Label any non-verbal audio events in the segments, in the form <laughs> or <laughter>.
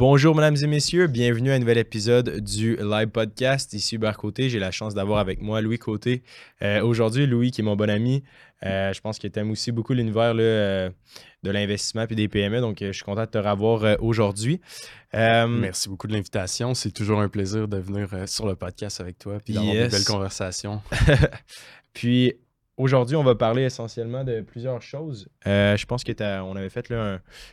Bonjour, mesdames et messieurs. Bienvenue à un nouvel épisode du Live Podcast. Ici, Hubert Côté. J'ai la chance d'avoir avec moi Louis Côté. Euh, aujourd'hui, Louis, qui est mon bon ami, euh, je pense que tu aimes aussi beaucoup l'univers euh, de l'investissement et des PME. Donc, je suis content de te revoir aujourd'hui. Merci beaucoup de l'invitation. C'est toujours un plaisir de venir sur le podcast avec toi et d'avoir yes. de belles conversations. <laughs> puis, Aujourd'hui, on va parler essentiellement de plusieurs choses. Euh, je pense qu'on avait fait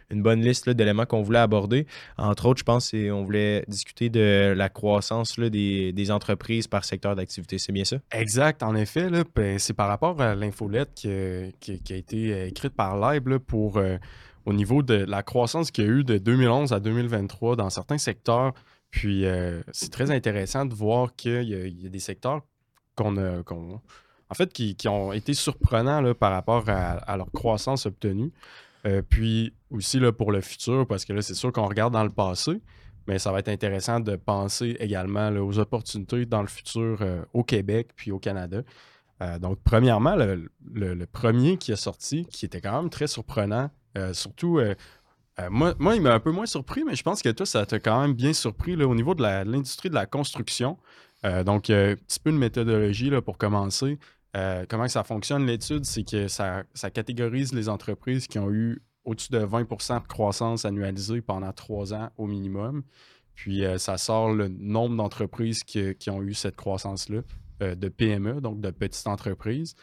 une bonne liste d'éléments qu'on voulait aborder. Entre autres, je pense qu'on voulait discuter de la croissance des, entreprises par secteur d'activité. C'est bien ça? Exact. En effet, ben, c'est par rapport à l'infolette qui, a été écrite par Live pour euh, au niveau de la croissance qu'il y a eu de 2011 à 2023 dans certains secteurs. Puis euh, c'est très intéressant de voir qu'il y, a des secteurs qu'on a en fait, qui, ont été surprenants par rapport à, leur croissance obtenue. Euh, puis aussi pour le futur, parce que là, c'est sûr qu'on regarde dans le passé, mais ça va être intéressant de penser également aux opportunités dans le futur euh, au Québec puis au Canada. Euh, donc, premièrement, le, premier qui est sorti, qui était quand même très surprenant, surtout. moi, il m'a un peu moins surpris, mais je pense que toi, ça t'a quand même bien surpris au niveau de l'industrie de, la construction. donc, un petit peu de méthodologie pour commencer. Euh, comment ça fonctionne l'étude, c'est que ça, catégorise les entreprises qui ont eu au-dessus de 20% de croissance annualisée pendant trois ans au minimum. Puis euh, ça sort le nombre d'entreprises qui, ont eu cette croissance-là, euh, de PME, donc de petites entreprises.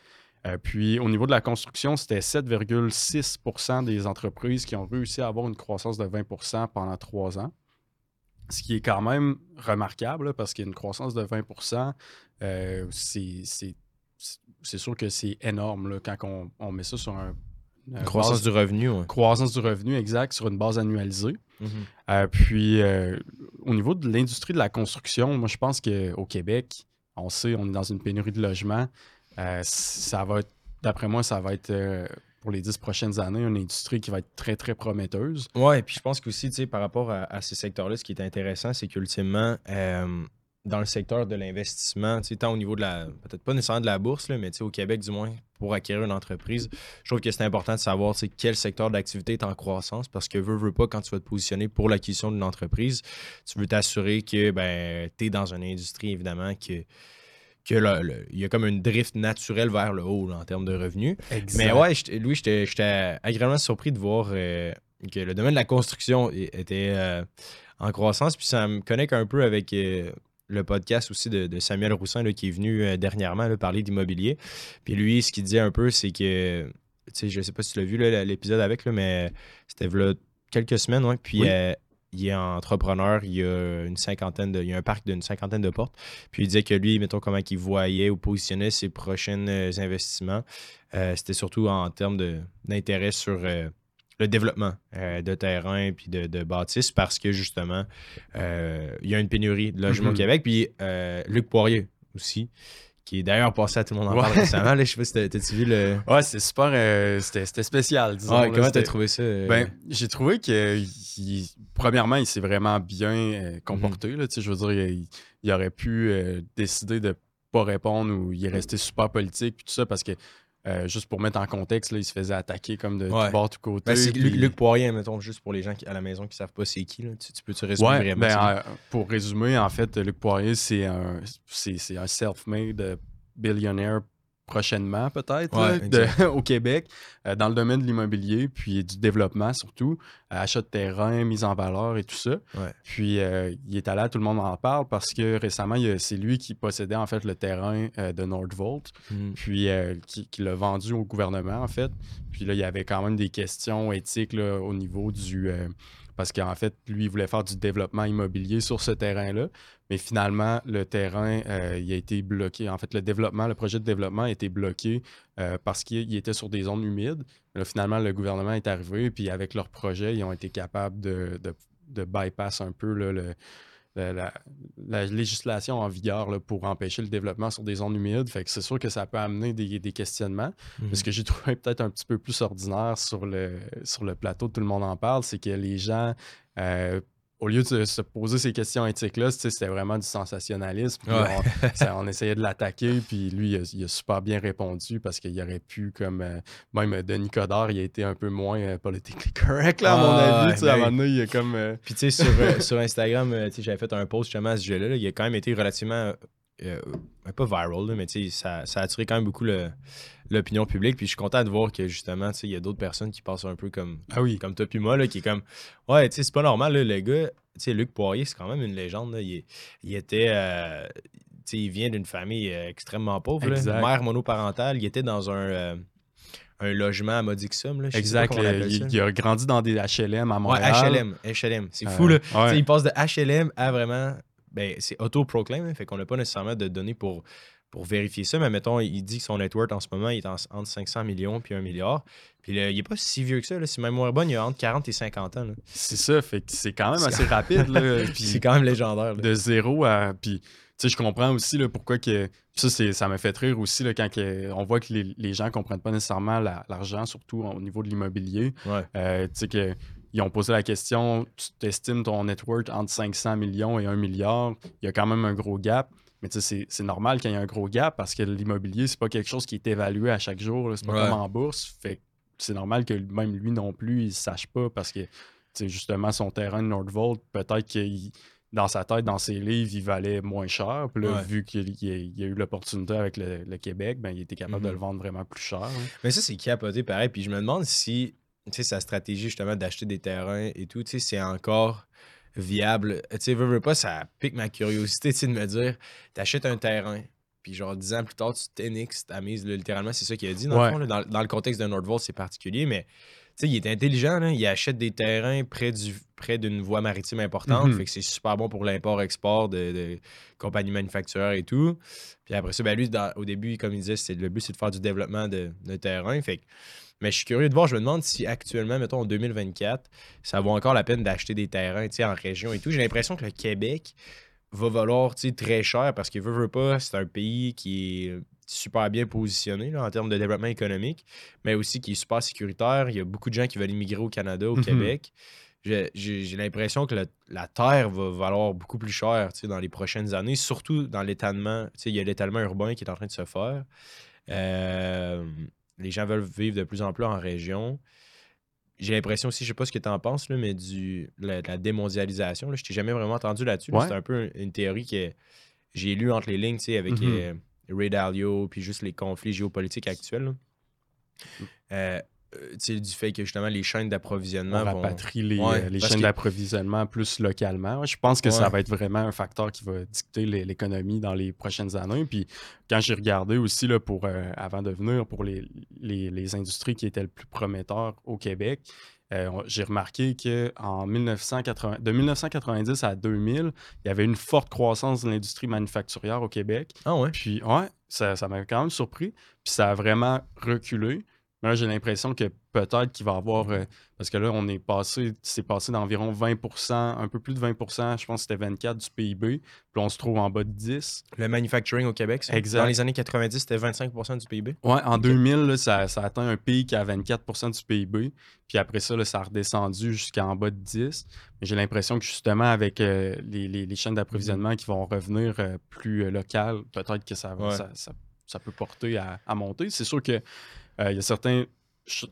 puis au niveau de la construction, c'était 7,6% des entreprises qui ont réussi à avoir une croissance de 20% pendant trois ans. Ce qui est quand même remarquable parce qu'une croissance de 20% c'est c'est sûr que c'est énorme là, quand on, met ça sur un. croissance du revenu. Croissance du revenu, exact, sur une base annualisée. Mm-hmm. Euh, puis, euh, au niveau de l'industrie de la construction, moi, je pense qu'au Québec, on sait, on est dans une pénurie de logements. Euh, ça va d'après moi, ça va être pour les dix prochaines années une industrie qui va être très, très prometteuse. Ouais, et puis je pense qu'aussi, tu sais, par rapport à, à ces secteurs-là, ce qui est intéressant, c'est qu'ultimement, dans le secteur de l'investissement, tant au niveau de la, peut-être pas nécessairement de la bourse, là, mais au Québec du moins, pour acquérir une entreprise, je trouve que c'est important de savoir quel secteur d'activité est en croissance parce que veux, veux pas, quand tu vas te positionner pour l'acquisition d'une entreprise, tu veux t'assurer que ben, tu es dans une industrie évidemment que qu'il y a comme une drift naturelle vers le haut en termes de revenus. Mais ouais, Louis, j'étais agréablement surpris de voir euh, que le domaine de la construction était euh, en croissance. Puis ça me connecte un peu avec euh, le podcast aussi de, Samuel Roussin qui est venu euh, dernièrement parler d'immobilier. Puis lui, ce qu'il disait un peu, c'est que, tu sais, je sais pas si tu l'as vu l'épisode avec, là, mais c'était quelques semaines, ouais, puis euh, il est entrepreneur, il y a une cinquantaine de, il y a un parc d'une cinquantaine de portes. Puis il disait que lui, mettons comment il voyait ou positionnait ses prochains euh, investissements, c'était surtout en termes d'intérêt sur le développement euh, de terrain puis de, de bâtisses parce que justement, euh, il y a une pénurie de logements au mhm. Québec. Puis euh, Luc Poirier aussi, qui est d'ailleurs passé à tout le monde en parle récemment. Là, je sais pas si t'as-tu vu le. <laughs> Ouais, c'était super. c'était spécial, disons. Ouais, comment t'as trouvé ça? Ben, j'ai trouvé que, premièrement, il s'est vraiment bien comporté. Mhm. là, je veux dire, il, aurait pu décider de pas répondre ou il est resté super politique puis tout ça parce que euh, juste pour mettre en contexte, là, il se faisait attaquer comme de ouais. tout bord, tout côté. Ben, c'est Luc, Poirier, mettons, juste pour les gens à la maison qui ne savent pas c'est qui. Là. Tu, peux-tu résumer ouais, ben, euh, Pour résumer, en fait, Luc Poirier, c'est un, un self-made billionaire prochainement peut-être <laughs> au Québec euh, dans le domaine de l'immobilier puis du développement surtout euh, achat de terrain mise en valeur et tout ça. Puis euh, il est allé tout le monde en parle parce que récemment c'est lui qui possédait en fait le terrain de Nordvolt mm. puis qui, qui l'a vendu au gouvernement en fait. Puis là il y avait quand même des questions éthiques au niveau du parce qu'en fait, lui, il voulait faire du développement immobilier sur ce terrain-là, mais finalement, le terrain, euh, il a été bloqué. En fait, le développement, le projet de développement a été bloqué euh, parce qu'il était sur des zones humides. Là, finalement, le gouvernement est arrivé, puis avec leur projet, ils ont été capables de, de, bypass un peu le, la, législation en vigueur pour empêcher le développement sur des zones humides. Fait que c'est sûr que ça peut amener des, questionnements. Mhm. ce que j'ai trouvé <laughs> peut-être un petit peu plus ordinaire sur le, sur le plateau, tout le monde en parle, c'est que les gens, euh, au lieu de se poser ces questions éthiques-là, c'était vraiment du sensationnalisme. <laughs> On, essayait de l'attaquer, puis lui, il a, super bien répondu parce qu'il aurait pu, comme euh, même Denis Coderre, il a été un peu moins euh, politiquement correct, là, à mon ah, avis. à un moment donné, il a comme. Euh, puis, tu sais, sur, <laughs> sur, Instagram, j'avais fait un post justement à ce sujet-là. Il a quand même été relativement. pas viral, mais ça, ça a attiré quand même beaucoup l'opinion publique. Puis je suis content de voir que justement, il y a d'autres personnes qui passent un peu comme, ah oui. comme toi puis moi, là, qui est comme Ouais, tu sais, c'est pas normal, là, le gars. Tu sais, Luc Poirier, c'est quand même une légende. Il, il, était. Euh, sais, il vient d'une famille euh, extrêmement pauvre. Mère monoparentale. Il était dans un. Euh, un logement à modique somme. Là. exact. il, a grandi dans des HLM à Montréal. Ouais, HLM. HLM. C'est fou. Là. Il passe de HLM à vraiment. Ben, c'est auto-proclaim. Hein, fait qu'on n'a pas nécessairement de données pour pour vérifier ça, mais mettons, il dit que son network en ce moment il est entre 500 millions puis 1 milliard. Puis il n'est pas si vieux que ça. Là. Si ma mémoire bonne, il a entre 40 et 50 ans. C'est ça, fait que c'est quand même assez <laughs> rapide. c'est quand même légendaire. De zéro à. Puis, tu sais, je comprends aussi là, pourquoi que. Ça, ça me fait rire aussi là, quand on voit que les, gens ne comprennent pas nécessairement l'argent, surtout au niveau de l'immobilier. Euh, tu sais, que ils ont posé la question tu t'estimes ton network entre 500 millions et 1 milliard, il y a quand même un gros gap. Mais c'est normal qu'il y ait un gros gap parce que l'immobilier, c'est pas quelque chose qui est évalué à chaque jour. C'est pas comme en bourse. Fait c'est normal que même lui non plus, il sache pas parce que justement son terrain de Nordvolt, peut-être que dans sa tête, dans ses livres, il valait moins cher. Puis là, vu qu'il y, a eu l'opportunité avec le, Québec, ben, il était capable de le mm-hmm. vendre vraiment plus cher. Hein. Mais ça, c'est capoté pareil. Puis je me demande si sa stratégie justement d'acheter des terrains et tout, c'est encore viable. Tu sais, veux, veux pas, ça pique ma curiosité <laughs> de me dire, t'achètes un terrain, puis genre dix ans plus tard, tu t'énixes ta mise, littéralement, c'est ça qu'il a dit dans le fond. dans, le contexte de Nordvolt, c'est particulier, mais tu sais, il est intelligent, là, il achète des terrains près du près d'une voie maritime importante, mm-hmm. fait que c'est super bon pour l'import-export de, compagnies manufacturières et tout. Puis après ça, ben lui, au début, comme il disait, le but, c'est de faire du développement de, de terrain. Fait que mais je suis curieux de voir, je me demande si actuellement, mettons en 2024, ça vaut encore la peine d'acheter des terrains en région et tout. J'ai l'impression que le Québec va valoir très cher parce qu'il veut, veut pas, c'est un pays qui est super bien positionné en termes de développement économique, mais aussi qui est super sécuritaire. Il y a beaucoup de gens qui veulent immigrer au Canada, au mhm. Québec. J'ai l'impression que la terre va valoir beaucoup plus cher dans les prochaines années, surtout dans l'étalement. Il y a l'étalement urbain qui est en train de se faire. Euh, les gens veulent vivre de plus en plus en région. J'ai l'impression aussi, je sais pas ce que tu en penses, là, mais du, la, la démondialisation, là, je t'ai jamais vraiment entendu là-dessus. C'est un peu une théorie que j'ai lue entre les lignes avec mm-hmm. euh, Ray Dalio, puis juste les conflits géopolitiques actuels. Euh, euh, du fait que justement les chaînes d'approvisionnement. On rapatrie les, les chaînes d'approvisionnement plus localement. Je pense que ça va être vraiment un facteur qui va dicter l'économie dans les prochaines années. Puis quand j'ai regardé aussi là, pour, euh, avant de venir pour les, les, industries qui étaient le plus prometteurs au Québec, euh, j'ai remarqué qu'en 1980, de 1990 à 2000, il y avait une forte croissance de l'industrie manufacturière au Québec. Ah ouais? Puis ouais, ça m'a quand même surpris. Puis ça a vraiment reculé. Là, j'ai l'impression que peut-être qu'il va avoir. Euh, parce que là, on est passé, c'est passé d'environ 20% un peu plus de 20% je pense que c'était 24 du PIB. Puis on se trouve en bas de 10. Le manufacturing au Québec, exact. Dans les années 90, c'était 25% du PIB. Oui, en 2000, ça, ça, a atteint un pic à 24% du PIB. Puis après ça, ça a redescendu jusqu'en bas de 10. Mais j'ai l'impression que justement, avec euh, les, chaînes d'approvisionnement qui vont revenir euh, plus locales, peut-être que ça, ça, peut porter à, à monter. C'est sûr que il y a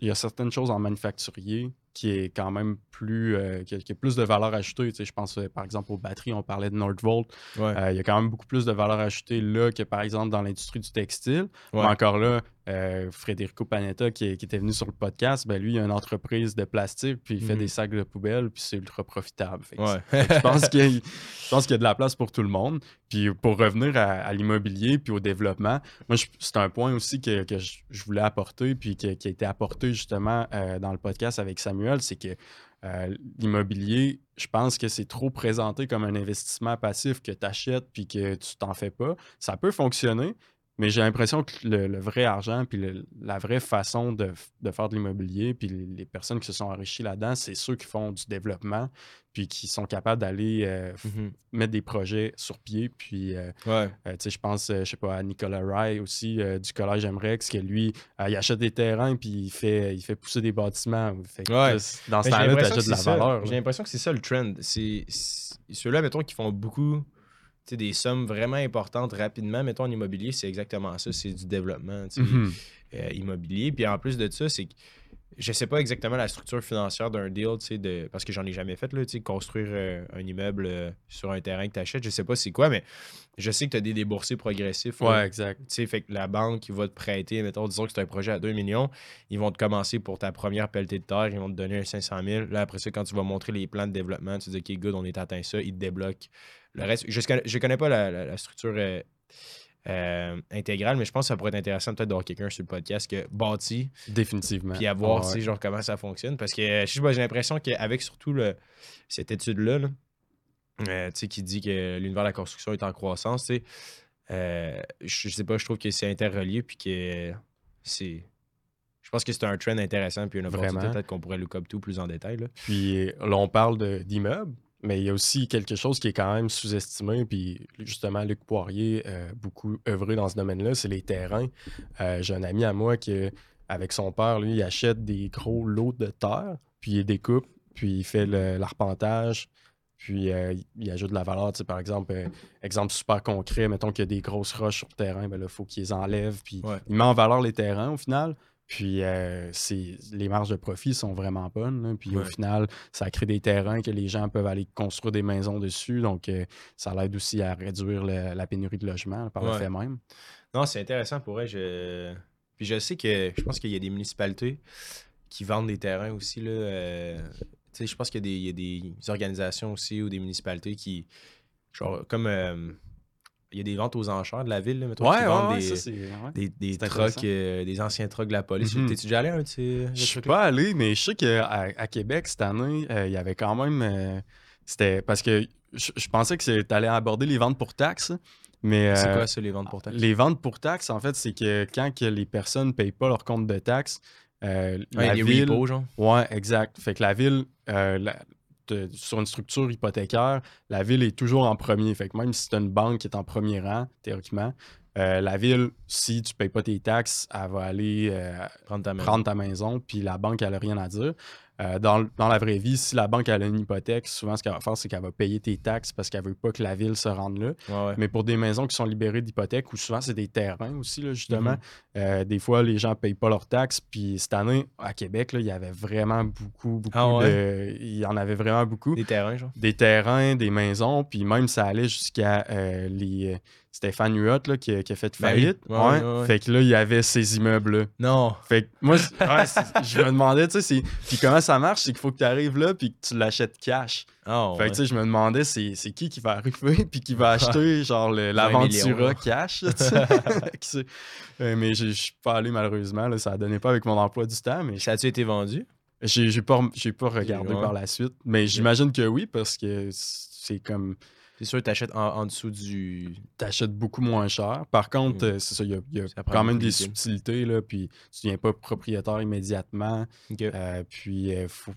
y a certaines choses en manufacturier qui est quand même plus euh, qui, a, plus de valeur ajoutée. je pense euh, par exemple aux batteries, on parlait de Nordvolt. il y a quand même beaucoup plus de valeur ajoutée là que par exemple dans l'industrie du textile. encore là, euh, Frédérico Panetta, qui, était venu sur le podcast, ben lui, il a une entreprise de plastique, puis il fait des mhm. sacs de poubelle, puis c'est ultra profitable. je pense qu'il y, y, a de la place pour tout le monde. Puis pour revenir à, l'immobilier, puis au développement, moi, c'est un point aussi que, je, voulais apporter, puis qui, a été apporté justement euh, dans le podcast avec Samuel, c'est que euh, l'immobilier, je pense que c'est trop présenté comme un investissement passif que tu achètes puis que tu t'en fais pas. Ça peut fonctionner, Mais j'ai l'impression que le, vrai argent, puis la vraie façon de, faire de l'immobilier, puis les, personnes qui se sont enrichies là-dedans, c'est ceux qui font du développement, puis qui sont capables d'aller euh, mm-hmm. mettre des projets sur pied. Puis, euh, euh, tu sais, je pense, je sais pas, à Nicolas Rye aussi, du Collège Emrex, que lui, il achète des terrains, puis il fait, il fait pousser des bâtiments. dans ce temps-là, tu achètes de la valeur. J'ai l'impression que c'est ça le trend. C'est ceux-là, mettons, qui font beaucoup des sommes vraiment importantes rapidement, mettons en immobilier, c'est exactement ça, c'est du développement mhm. euh, immobilier. Puis en plus de ça, c'est que je sais pas exactement la structure financière d'un deal, de, parce que j'en ai jamais fait, là, construire euh, un immeuble euh, sur un terrain que tu achètes, je sais pas c'est quoi, mais je sais que tu as des déboursés progressifs. Ouais, exact. Fait que la banque qui va te prêter, mettons, disons que c'est un projet à 2 millions, ils vont te commencer pour ta première pelletée de terre, ils vont te donner un 500 000. Là, après ça, quand tu vas montrer les plans de développement, tu dis, OK, good, on est atteint ça, ils te débloquent le reste, je ne connais, pas la, structure euh, euh, intégrale, mais je pense que ça pourrait être intéressant peut-être d'avoir quelqu'un sur le podcast qui bâti. Définitivement. Puis à voir genre, comment ça fonctionne. Parce que je j'ai l'impression qu'avec surtout le, cette étude-là, euh, qui dit que l'univers de la construction est en croissance, je, je sais pas, je trouve que c'est interrelié puis que c'est. Je pense que c'est un trend intéressant puis une opportunité peut-être qu'on pourrait look up tout plus en détail. Puis là, on parle d'immeubles. Mais il y a aussi quelque chose qui est quand même sous-estimé, puis justement, Luc Poirier, a euh, beaucoup œuvré dans ce domaine-là, c'est les terrains. Euh, j'ai un ami à moi qui, avec son père, lui, il achète des gros lots de terre, puis il découpe, puis il fait l'arpentage, puis euh, il ajoute de la valeur. par exemple, exemple super concret, mettons qu'il y a des grosses roches sur le terrain, ben là, il faut qu'ils les enlèvent, puis il met en valeur les terrains au final. Puis euh, les marges de profit sont vraiment bonnes. Puis au final, ça crée des terrains que les gens peuvent aller construire des maisons dessus. Donc, euh, ça l'aide aussi à réduire la pénurie de logements par le fait même. Non, c'est intéressant pour eux. Je... Puis je sais que je pense qu'il y a des municipalités qui vendent des terrains aussi. Là, euh, je pense qu'il y, a des organisations aussi ou des municipalités qui, genre, comme il y a des ventes aux enchères de la ville, là, mettons, qui vendent des, des, trucks, euh, des anciens trucks de la police. Mm T'es-tu déjà allé à un de ces Je suis pas allé, mais je sais qu'à à Québec, cette année, euh, il y avait quand même... Euh, c'était parce que je, pensais que tu allais aborder les ventes pour taxes, mais... c'est quoi ça, les ventes pour taxes? Les ventes pour taxes, en fait, c'est que quand que les personnes ne payent pas leur compte de taxes, la ville... Repos, genre? Ouais, exact. Fait que la ville sur une structure hypothécaire, la ville est toujours en premier. Fait que même si tu as une banque qui est en premier rang, théoriquement, euh, la ville, si tu ne payes pas tes taxes, elle va aller euh, prendre, ta prendre, ta maison, puis la banque, elle n'a rien à dire. Euh, dans, la vraie vie, si la banque a une hypothèque, souvent ce qu'elle va faire, c'est qu'elle va payer tes taxes parce qu'elle veut pas que la ville se rende là. Mais pour des maisons qui sont libérées d'hypothèque, ou souvent c'est des terrains aussi, justement, mm-hmm. euh, des fois les gens ne payent pas leurs taxes. Puis cette année, à Québec, là, il y avait vraiment beaucoup, beaucoup ah de. Il y en avait vraiment beaucoup. Des terrains, genre? Des terrains, des maisons, puis même ça allait jusqu'à euh, les Stéphane Huot là, qui, a, qui, a fait ben faillite. Ouais, Fait que là, il y avait ces immeubles-là. Non. Fait que moi, je <laughs> me demandais, tu sais, puis comment ça marche, c'est qu'il faut que tu arrives là puis que tu l'achètes cash. Oh, fait que tu sais, je me demandais, c'est qui qui va arriver <laughs> puis qui va acheter genre l'Aventura cash. <laughs> Euh, mais je suis pas allé malheureusement, là, ça donnait pas avec mon emploi du temps. Mais... Ça a-tu été vendu? J'ai pas, pas regardé par la suite, mais j'imagine que oui, parce que c'est comme c'est sûr, tu achètes en, dessous du. Tu achètes beaucoup moins cher. Par contre, euh, c'est ça, il y a, quand même des subtilités, là, puis tu ne viens pas propriétaire immédiatement. Euh, puis, euh, faut,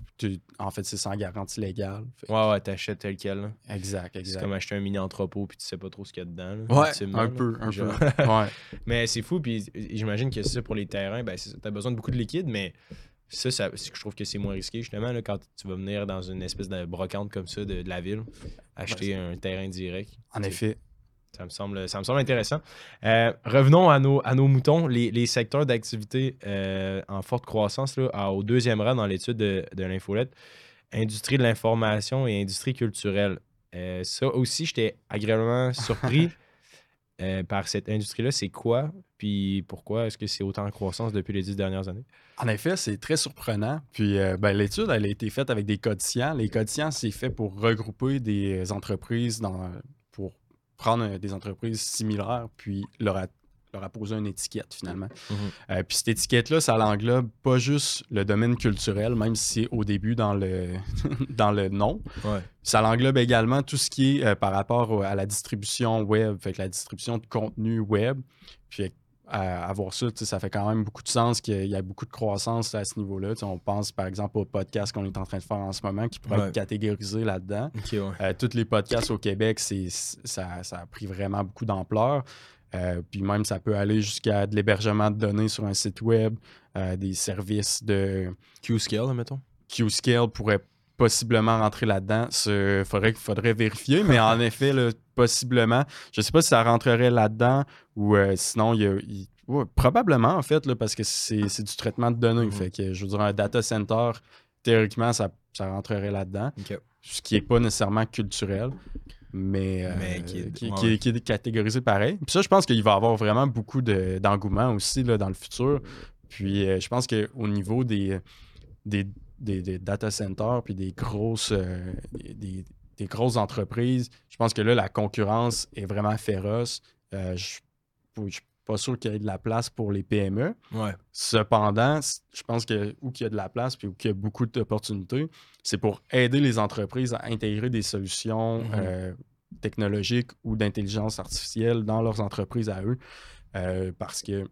en fait, c'est sans garantie légale. Ouais, ouais, tu achètes tel quel. Exact, exact. C'est comme acheter un mini entrepôt, puis tu sais pas trop ce qu'il y a dedans. ouais, un peu, un peu. ouais. <laughs> Mais c'est fou, puis j'imagine que ça, pour les terrains, ben, tu as besoin de beaucoup de liquide, mais ça, ça je trouve que c'est moins risqué, justement, là, quand tu vas venir dans une espèce de brocante comme ça de, la ville, acheter un terrain direct. En effet. Ça me semble, ça me semble intéressant. Euh, revenons à nos, à nos moutons, les, secteurs d'activité euh, en forte croissance, là, au deuxième rang dans l'étude de, de l'infolette, industrie de l'information et industrie culturelle. Euh, ça aussi, j'étais agréablement surpris. <laughs> Euh, par cette industrie-là, c'est quoi? Puis pourquoi est-ce que c'est autant en croissance depuis les dix dernières années? En effet, c'est très surprenant. Puis euh, ben, l'étude, elle a été faite avec des codifiants. Les codifiants, c'est fait pour regrouper des entreprises, pour prendre des entreprises similaires, puis leur, leur apposer une étiquette finalement. Mhm. Euh, puis cette étiquette-là, ça l'englobe pas juste le domaine culturel, même si c'est au début dans le, <laughs> dans le nom. Ouais. Ça l'englobe également tout ce qui est euh, par rapport à la distribution web, fait que la distribution de contenu web. Puis à, à voir ça, ça fait quand même beaucoup de sens qu'il y a beaucoup de croissance à ce niveau-là. On pense par exemple au podcast qu'on est en train de faire en ce moment qui pourrait Ouais. être catégorisé là-dedans. Ok, ouais. Euh, tous les podcasts au Québec, ça a pris vraiment beaucoup d'ampleur. Euh, puis même, ça peut aller jusqu'à de l'hébergement de données sur un site web, euh, des services de Q-Scale, mettons. Q-Scale pourrait possiblement rentrer là-dedans. Il faudrait, faudrait vérifier, mais en <laughs> effet, là, possiblement. Je ne sais pas si ça rentrerait là-dedans ou euh, sinon, il y a, ouais, probablement en fait, là, parce que c'est, du traitement de données. Mhm. Fait que je veux dire, un data center, théoriquement, ça, ça rentrerait là-dedans ce qui n'est pas nécessairement culturel, mais, euh, Mais qui est- qui, ouais, qui est- ouais. qui est catégorisé pareil. Puis ça, je pense qu'il va y avoir vraiment beaucoup de- d'engouement aussi là, dans le futur. Puis euh, je pense qu'au niveau des, des, des- des data centers puis des grosses, euh, des, grosses entreprises, je pense que là, la concurrence est vraiment féroce. Euh, je pas sûr qu'il y ait de la place pour les PME. Ouais. Cependant, je pense que où qu'il y a de la place puis où qu'il y a beaucoup d'opportunités, c'est pour aider les entreprises à intégrer des solutions Mhm. euh, technologiques ou d'intelligence artificielle dans leurs entreprises à eux. Euh, parce que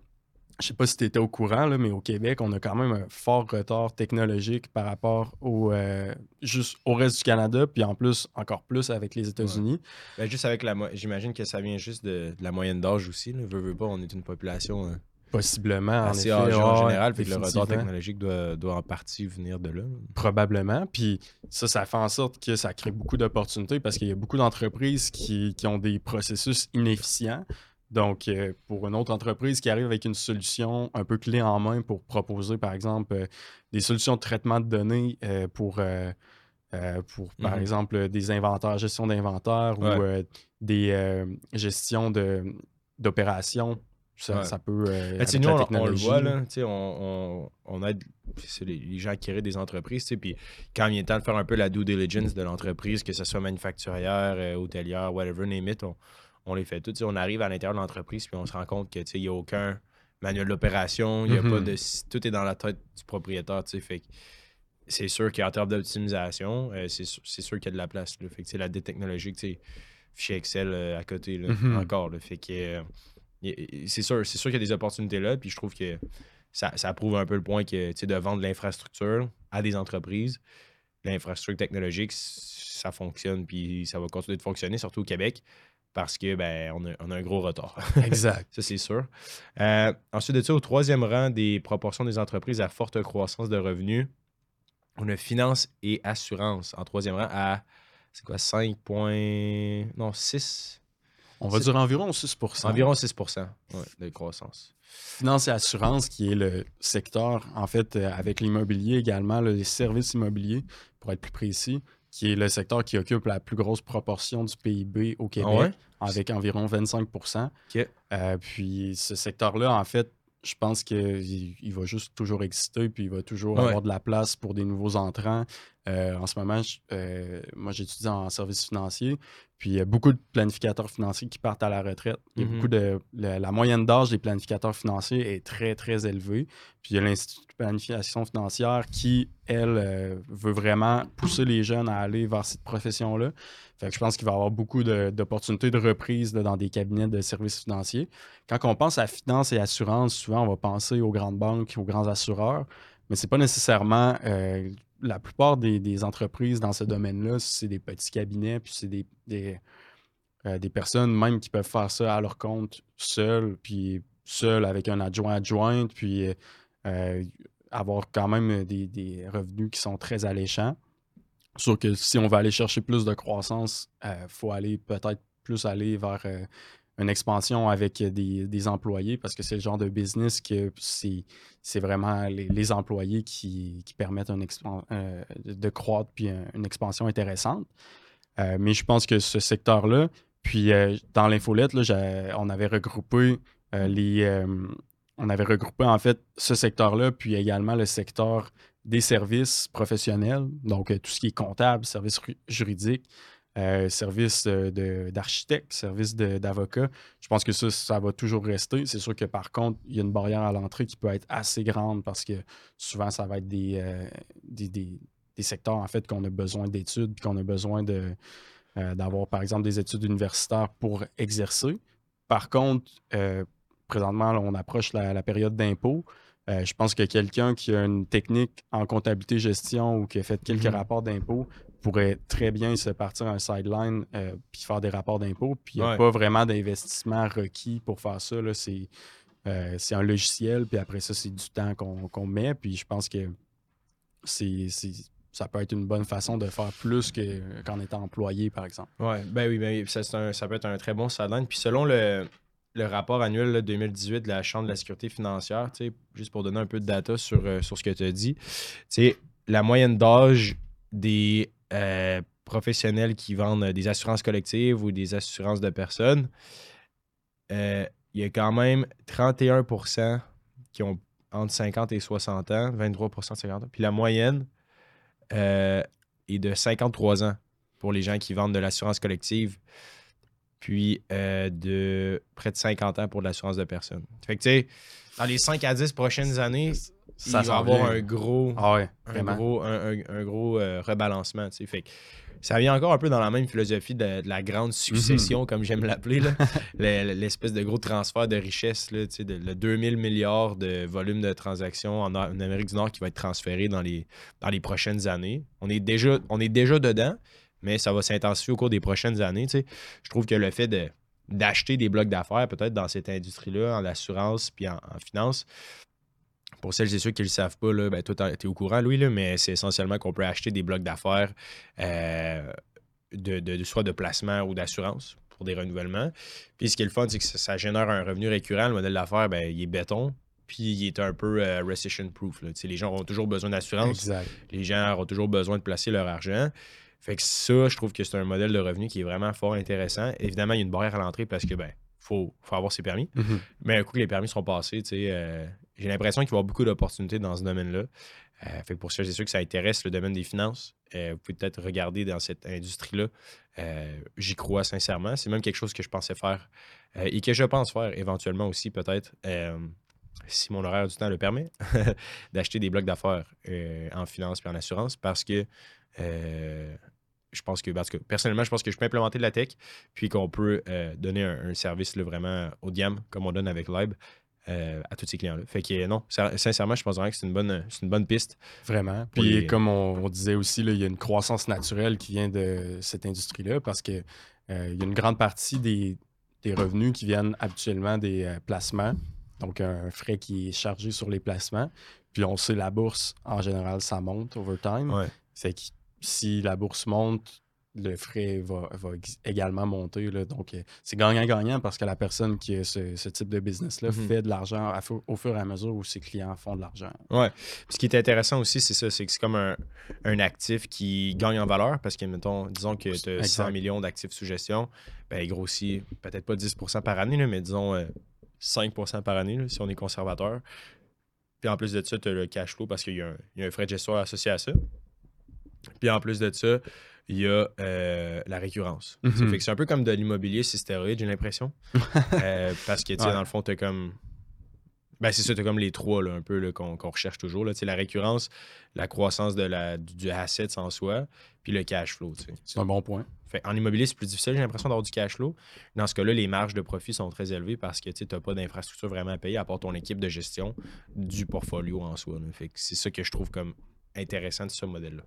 je sais pas si tu étais au courant, là, mais au Québec, on a quand même un fort retard technologique par rapport au, euh, juste au reste du Canada, puis en plus, encore plus avec les États-Unis. Ben, juste avec la. J'imagine que ça vient juste de, de la moyenne d'âge aussi. Là. Veux, veux pas, on est une population euh, Possiblement, en assez effet. âgée en ouais, général. Puis le retard technologique doit, doit en partie venir de là. Probablement. Puis ça, ça fait en sorte que ça crée beaucoup d'opportunités parce qu'il y a beaucoup d'entreprises qui, qui ont des processus inefficients. Donc, euh, pour une autre entreprise qui arrive avec une solution un peu clé en main pour proposer, par exemple, euh, des solutions de traitement de données euh, pour, pour par Mhm. exemple, des inventaires, gestion d'inventaire Ouais. ou des gestions de- d'opérations, ça, Ouais. ça peut. Ben, nous, on, on le voit, là, on, on, aide les, les gens qui créent des entreprises, puis quand il est temps de faire un peu la due diligence de l'entreprise, que ce soit manufacturière, hôtelière, whatever, name it, on, on les fait tout. Tu sais, on arrive à l'intérieur de l'entreprise, puis on se rend compte que, il n'y a aucun manuel d'opération, il y a Mhm. pas de... Tout est dans la tête du propriétaire, fait que c'est sûr qu'en termes d'optimisation, euh, c'est sûr, c'est sûr qu'il y a de la place, là. Fait que, la dette technologique, fichier Excel euh, à côté, là, Mhm. encore, là. Fait que... euh, c'est sûr, qu'il y a des opportunités là, puis je trouve que ça, ça prouve un peu le point que tu sais, de vendre l'infrastructure à des entreprises, l'infrastructure technologique, ça fonctionne, puis ça va continuer de fonctionner, surtout au Québec, parce que ben on a, on a un gros retard. <laughs> Exact. ça, c'est sûr. Euh, ensuite de ça, au troisième rang des proportions des entreprises à forte croissance de revenus, on a finance et assurance en troisième rang à c'est quoi 5 points non 6 On va dire environ 6% environ 6 ouais, de croissance. Finance et assurance, qui est le secteur, en fait, euh, avec l'immobilier également, les services immobiliers, pour être plus précis, qui est le secteur qui occupe la plus grosse proportion du PIB au Québec, ouais? avec environ 25 OK. Euh, Puis ce secteur-là, en fait, je pense qu'il il va juste toujours exister, puis il va toujours Ouais. avoir de la place pour des nouveaux entrants. Euh, en ce moment, je- euh, moi, j'étudie en services financiers, puis il y a beaucoup de planificateurs financiers qui partent à la retraite. Il y a beaucoup de. La, la moyenne d'âge des planificateurs financiers est très, très élevée. Puis il y a l'Institut de planification financière qui, elle, euh, veut vraiment pousser les jeunes à aller vers cette profession-là. Fait que je pense qu'il va y avoir beaucoup de- d'opportunités de reprise là, dans des cabinets de services financiers. Quand on pense à finance et assurance, souvent on va penser aux grandes banques, aux grands assureurs, mais c'est pas nécessairement euh, la plupart des, entreprises dans ce domaine-là, c'est des petits cabinets, puis c'est des, des, euh, des personnes même qui peuvent faire ça à leur compte seuls, puis seuls avec un adjoint adjointe, puis euh, avoir quand même des, des revenus qui sont très alléchants. Sauf que si on veut aller chercher plus de croissance, il faut aller peut-être plus aller vers une expansion avec des, des employés parce que c'est le genre de business que c'est, vraiment les, employés qui, qui permettent euh, de croître puis un- une expansion intéressante. Euh, mais je pense que ce secteur-là, puis euh, dans l'infolette, on avait regroupé les. on avait regroupé en fait ce secteur-là, puis également le secteur des services professionnels, donc tout ce qui est comptable, services juridiques, euh, service d'architecte, service d'avocat. Je pense que ça, ça va toujours rester. C'est sûr que par contre, il y a une barrière à l'entrée qui peut être assez grande parce que souvent, ça va être des, euh, des, secteurs en fait qu'on a besoin d'études, qu'on a besoin de, euh, d'avoir, par exemple, des études universitaires pour exercer. Par contre, présentement, on approche la, période d'impôt. je pense que quelqu'un qui a une technique en comptabilité gestion ou qui a fait quelques mm-hmm. rapports d'impôt pourrait très bien se partir un sideline euh, puis faire des rapports d'impôts. Puis il n'y a pas vraiment d'investissement requis pour faire ça. Euh, c'est un logiciel, puis après ça, c'est du temps qu'on met. Puis je pense que c'est ça peut être une bonne façon de faire plus qu'en étant employé, par exemple. Oui, ben oui, ben ça, ça peut être un très bon sideline. Puis selon le, rapport annuel 2018 de la Chambre de la sécurité financière, juste pour donner un peu de data sur, euh, sur ce que tu as dit, la moyenne d'âge des euh, professionnels qui vendent des assurances collectives ou des assurances de personnes, euh, il y a quand même 31% qui ont entre 50 et 60 ans, 23% de 50 ans. Puis la moyenne euh, est de 53 ans pour les gens qui vendent de l'assurance collective, puis de près de 50 ans pour l'assurance de personnes. Fait que tu sais, dans les 5 à 10 prochaines années, ça il va avoir un gros, ah un gros, un, gros euh, rebalancement. Fait ça vient encore un peu dans la même philosophie de, la grande succession, mhm. comme j'aime l'appeler, <laughs> l'espèce de gros transfert de richesse, là, de, le 2000 milliards de volume de transactions en, Amérique du Nord qui va être transféré dans les, dans les prochaines années. On est déjà, on est déjà dedans, mais ça va s'intensifier au cours des prochaines années. Je trouve que le fait de d'acheter des blocs d'affaires, peut-être dans cette industrie-là, en assurance puis en, en finance, pour celles et ceux qui ne le savent pas, là, ben, toi, tu es au courant, Louis, là, mais c'est essentiellement qu'on peut acheter des blocs d'affaires, euh, de, soit de placement ou d'assurance pour des renouvellements. Puis ce qui est le fun, c'est que ça, génère un revenu récurrent. Le modèle d'affaires, ben, il est béton, puis il est un peu euh, recession-proof. Les gens auront toujours besoin d'assurance. Les gens auront toujours besoin de placer leur argent. Fait que ça, je trouve que c'est un modèle de revenu qui est vraiment fort intéressant. Évidemment, il y a une barrière à l'entrée parce que ben faut, faut avoir ses permis. Mm-hmm. Mais un coup que les permis seront passés, tu sais, euh, j'ai l'impression qu'il va y avoir beaucoup d'opportunités dans ce domaine-là. Euh, fait pour ça, c'est sûr que ça intéresse le domaine des finances. Euh, vous pouvez peut-être regarder dans cette industrie-là. Euh, j'y crois sincèrement. C'est même quelque chose que je pensais faire et que je pense faire éventuellement aussi, peut-être, si mon horaire du temps le permet, <laughs> d'acheter des blocs d'affaires en finance et en assurance parce que je pense que, parce que personnellement, je pense que je peux implémenter de la tech, puis qu'on peut donner un, service vraiment haut de gamme, comme on donne avec Lib, euh, à tous ces clients-là. Fait que non, sincèrement, je pense vraiment que c'est une bonne, une bonne piste. Vraiment. Puis comme on, disait aussi, il y a une croissance naturelle qui vient de cette industrie-là parce qu'il euh, y a une grande partie des, revenus qui viennent habituellement des euh, placements. Donc un frais qui est chargé sur les placements. Puis on sait la bourse, en général, ça monte over time. Ouais. Fait que si la bourse monte, le frais va, également monter. Là. Donc, euh, c'est gagnant-gagnant parce que la personne qui a ce, type de business-là mhm. fait de l'argent au fur et à mesure où ses clients font de l'argent. Oui. Ce qui est intéressant aussi, c'est ça, c'est que c'est comme un, actif qui gagne en valeur parce que, mettons, disons que tu as 100 millions d'actifs sous gestion, ben, il grossit peut-être pas 10% par année, mais disons 5% euh, par année si on est conservateur. Puis en plus de ça, tu as le cash flow parce qu'il y, a un frais de gestion associé à ça. Puis en plus de ça, il y a euh, la récurrence. Mhm. c'est un peu comme de l'immobilier c'est stéroïde, j'ai l'impression. <laughs> Euh, parce que, tu sais, dans le fond, tu comme. Ben, c'est ça, tu comme les trois, là, un peu, qu'on recherche toujours. Là. La récurrence, la croissance de la, du, asset en soi, puis le cash flow. C'est un bon point. Fait, en immobilier, c'est plus difficile, j'ai l'impression d'avoir du cash flow. Dans ce cas-là, les marges de profit sont très élevées parce que tu n'as pas d'infrastructure vraiment à payer à part ton équipe de gestion du portfolio en soi. C'est ça que je trouve comme intéressant de ce modèle-là.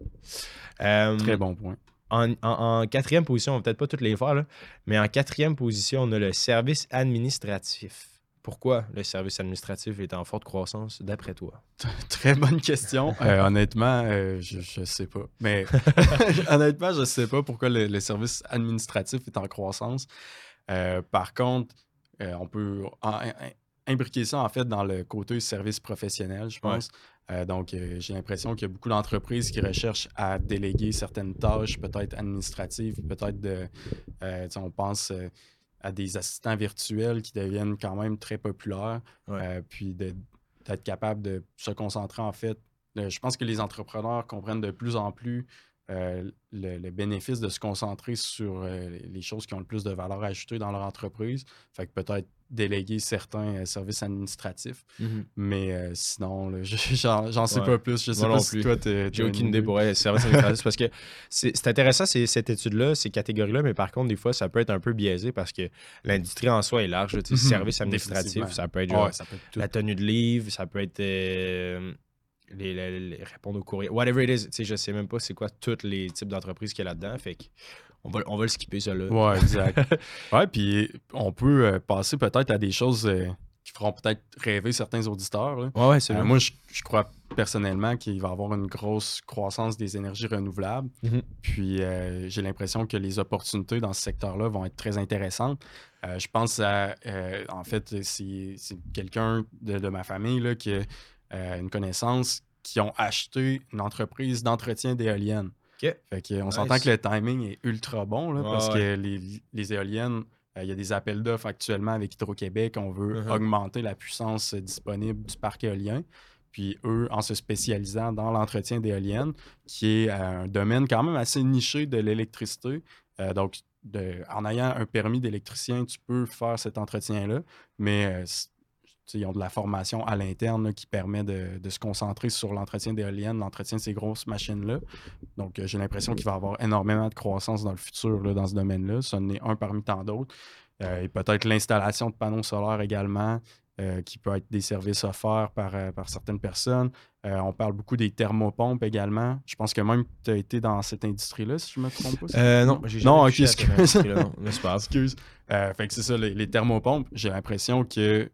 Euh, Très bon point. En, quatrième position, on va peut-être pas toutes les faire, mais en quatrième position, on a le service administratif. Pourquoi le service administratif est en forte croissance, d'après toi? <laughs> Très bonne question. <laughs> Euh, honnêtement, euh, je ne sais pas. Mais <laughs> honnêtement, je ne sais pas pourquoi le, service administratif est en croissance. par contre, on peut imbriquer ça en fait dans le côté service professionnel, je pense. Euh, donc, euh, j'ai l'impression qu'il y a beaucoup d'entreprises qui recherchent à déléguer certaines tâches, peut-être administratives, peut-être de. Euh, on pense à des assistants virtuels qui deviennent quand même très populaires, puis d'être capable de se concentrer en fait. je pense que les entrepreneurs comprennent de plus en plus le, le, bénéfice de se concentrer sur les choses qui ont le plus de valeur ajoutée dans leur entreprise. Fait que peut-être déléguer certains euh, services administratifs. Mhm. Mais euh, sinon, <laughs> j'en sais pas plus. Je sais pas si toi, J'ai aucune idée pour services administratifs <laughs> parce que c'est intéressant, cette étude-là, ces catégories-là, mais par contre, des fois, ça peut être un peu biaisé parce que l'industrie en soi est large. Mm -hmm. Services administratifs, ça peut être, la tenue de livre, ça peut être. Euh, les, répondre aux courriers, whatever it is. Je sais même pas c'est quoi tous les types d'entreprises qu'il y a là-dedans. Fait on va, on va le skipper, ça là. Ouais, exact. <laughs> ouais, puis on peut euh, passer peut-être à des choses euh, qui feront peut-être rêver certains auditeurs. Ouais, ouais, c'est euh, Moi, je, crois personnellement qu'il va y avoir une grosse croissance des énergies renouvelables. Mm-hmm. Puis j'ai l'impression que les opportunités dans ce secteur-là vont être très intéressantes. je pense à, en fait, c'est quelqu'un de, de, ma famille là, qui a une connaissance qui ont acheté une entreprise d'entretien d'éoliennes. on s'entend que le timing est ultra bon parce que les, éoliennes, euh, il y a des appels d'offres actuellement avec Hydro-Québec. On veut uh-huh. augmenter la puissance disponible du parc éolien. Puis eux, en se spécialisant dans l'entretien d'éoliennes, qui est euh, un domaine quand même assez niché de l'électricité. Euh, donc, en ayant un permis d'électricien, tu peux faire cet entretien-là. Mais ils ont de la formation à l'interne qui permet de, se concentrer sur l'entretien d'éoliennes, l'entretien de ces grosses machines-là. Donc, euh, j'ai l'impression qu'il va y avoir énormément de croissance dans le futur dans ce domaine-là. Ce n'est un parmi tant d'autres. Euh, et peut-être l'installation de panneaux solaires également, euh, qui peut être des services offerts par, par certaines personnes. Euh, on parle beaucoup des thermopompes également. Je pense que même tu as été dans cette industrie-là, si je ne me trompe pas. Euh, non, j'ai jamais Non, ok, excuse. Non, excuse. Euh, fait que c'est ça, les, thermopompes, j'ai l'impression que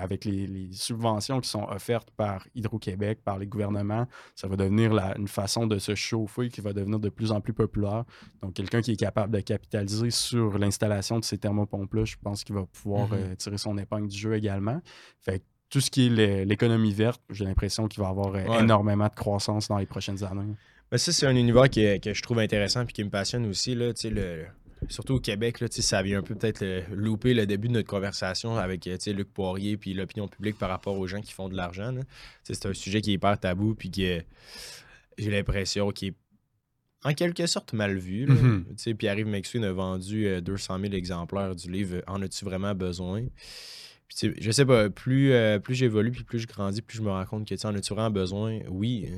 avec les, subventions qui sont offertes par Hydro-Québec, par les gouvernements, ça va devenir une façon de se chauffer qui va devenir de plus en plus populaire. Donc, quelqu'un qui est capable de capitaliser sur l'installation de ces thermopompes-là, je pense qu'il va pouvoir mm-hmm. tirer son épingle du jeu également. Fait que tout ce qui est l'économie verte, j'ai l'impression qu'il va y avoir euh, énormément de croissance dans les prochaines années. Ben, ça, c'est un univers que je trouve intéressant et qui me passionne aussi. Là, le, surtout au Québec, là, ça vient un peu peut-être louper le début de notre conversation avec Luc Poirier et l'opinion publique par rapport aux gens qui font de l'argent. C'est un sujet qui est hyper tabou puis que j'ai l'impression qu'il est en quelque sorte mal vu. Mm-hmm. Pierre-Yves McSween a vendu 200 euh, 000 exemplaires du livre En as-tu vraiment besoin? Je sais pas, plus, euh, plus j'évolue, puis plus je grandis, plus je me rends compte que tu en as-tu vraiment besoin? Oui,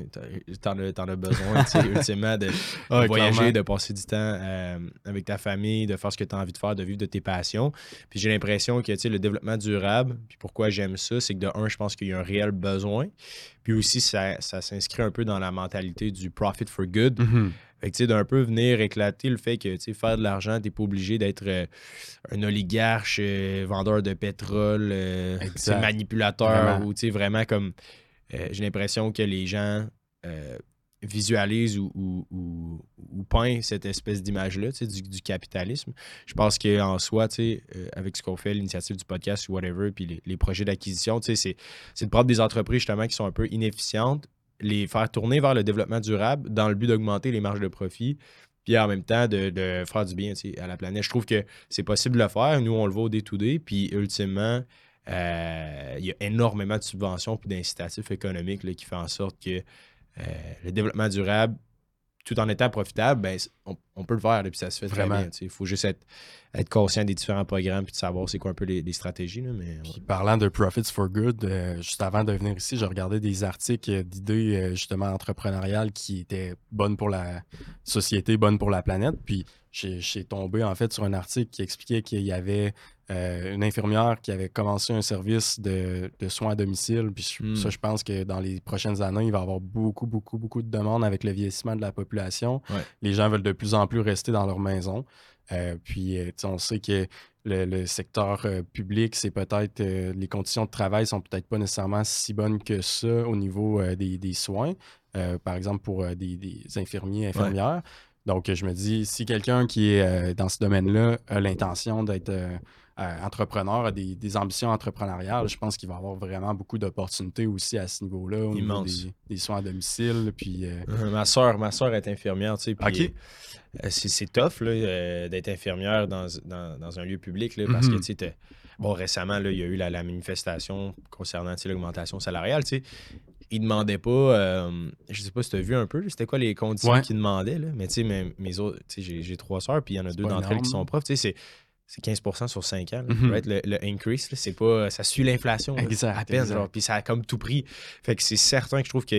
t'en as, en as besoin, <laughs> ultimement, de, voyager, de passer du temps euh, avec ta famille, de faire ce que tu as envie de faire, de vivre de tes passions. Puis j'ai l'impression que le développement durable, puis pourquoi j'aime ça, c'est que de un, je pense qu'il y a un réel besoin. Puis aussi, ça, s'inscrit un peu dans la mentalité du profit for good. Mm-hmm. Fait que, d'un peu venir éclater le fait que, faire de l'argent, t'es pas obligé d'être euh, un oligarche, euh, vendeur de pétrole, euh, manipulateur, ou, tu vraiment comme... J'ai l'impression que les gens visualisent ou, ou, peignent cette espèce d'image-là du, du capitalisme. Je pense qu'en soi, avec ce qu'on fait, l'initiative du podcast ou whatever, puis les, les projets d'acquisition, c'est de prendre des entreprises justement qui sont un peu inefficientes, les faire tourner vers le développement durable dans le but d'augmenter les marges de profit, puis en même temps de, faire du bien à la planète. Je trouve que c'est possible de le faire. Nous, on le voit au day-to-day, puis ultimement, euh, il y a énormément de subventions et d'incitatifs économiques qui font en sorte que euh, le développement durable tout en étant profitable, ben, on, peut le faire, et puis ça se fait Vraiment. très bien. Il faut juste être, être, conscient des différents programmes puis de savoir c'est quoi un peu les, stratégies. Là, mais, parlant de Profits for Good, euh, juste avant de venir ici, je regardais des articles d'idées euh, justement entrepreneuriales qui étaient bonnes pour la société, bonnes pour la planète. Puis j'ai tombé en fait sur un article qui expliquait qu'il y avait euh, une infirmière qui avait commencé un service de, soins à domicile. Puis hmm. ça, je pense que dans les prochaines années, il va y avoir beaucoup, beaucoup, beaucoup de demandes avec le vieillissement de la population. Les gens veulent de plus en plus rester dans leur maison. Euh, puis euh, on sait que le, secteur public, c'est peut-être les conditions de travail sont peut-être pas nécessairement si bonnes que ça au niveau des, soins. par exemple, pour des, infirmiers, infirmières. Donc, je me dis, si quelqu'un qui est euh, dans ce domaine-là a l'intention d'être euh, euh, entrepreneur, a des, ambitions entrepreneuriales, je pense qu'il va avoir vraiment beaucoup d'opportunités aussi à ce niveau-là, au niveau des, soins à domicile. Puis, ma soeur, ma soeur est infirmière, tu sais. c'est tough d'être infirmière dans, un lieu public parce que mm-hmm. tu sais, bon, récemment, là, il y a eu la, manifestation concernant l'augmentation salariale. Tu sais ils demandaient pas, euh, je sais pas si tu as vu un peu, c'était quoi les conditions Ouais. qu'ils demandaient, là? mais tu sais, mes, mes autres, j'ai, trois sœurs, puis il y en a deux d'entre elles qui sont profs, tu sais, c'est, c'est 15% sur 5 ans, là, Mhm. right? le, le increase, c'est pas, ça suit l'inflation, à peine, genre, puis ça a comme tout pris. Fait que c'est certain que je trouve que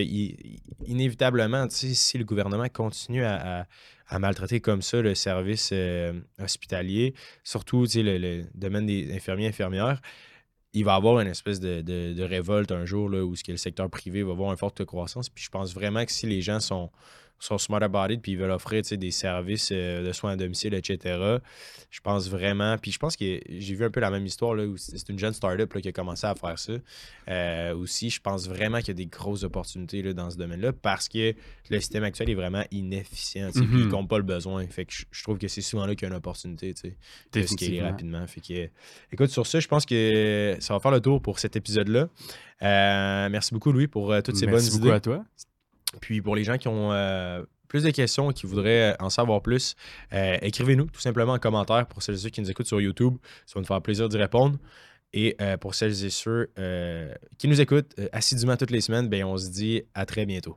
inévitablement, si le gouvernement continue à, à- à maltraiter comme ça le service euh, hospitalier, surtout le, le domaine des infirmiers infirmières, il va y avoir une espèce de, de- révolte un jour où le secteur privé va avoir une forte croissance. Puis je pense vraiment que si les gens sont, sont smart about it puis ils veulent offrir des services euh, de soins à domicile, etc., je pense vraiment. Puis je pense que j'ai vu un peu la même histoire là, où c'est une jeune startup là, qui a commencé à faire ça. Euh, aussi, je pense vraiment qu'il y a des grosses opportunités là, dans ce domaine-là parce que le système actuel est vraiment inefficient. tu sais, Puis il Mhm. ne compte pas le besoin. Fait que je, trouve que c'est souvent là qu'il y a une opportunité. tu sais de scaler rapidement. Fait que, écoute, sur ça, je pense que ça va faire le tour pour cet épisode-là. Euh, merci beaucoup, Louis, pour toutes ces Merci bonnes beaucoup idées. à toi. Puis pour les gens qui ont euh, plus de questions et qui voudraient en savoir plus, euh, écrivez-nous tout simplement en commentaire pour celles et ceux qui nous écoutent sur YouTube. Ça va nous faire plaisir d'y répondre. Et euh, pour celles et ceux euh, qui nous écoutent euh, assidûment toutes les semaines, ben, on se dit à très bientôt.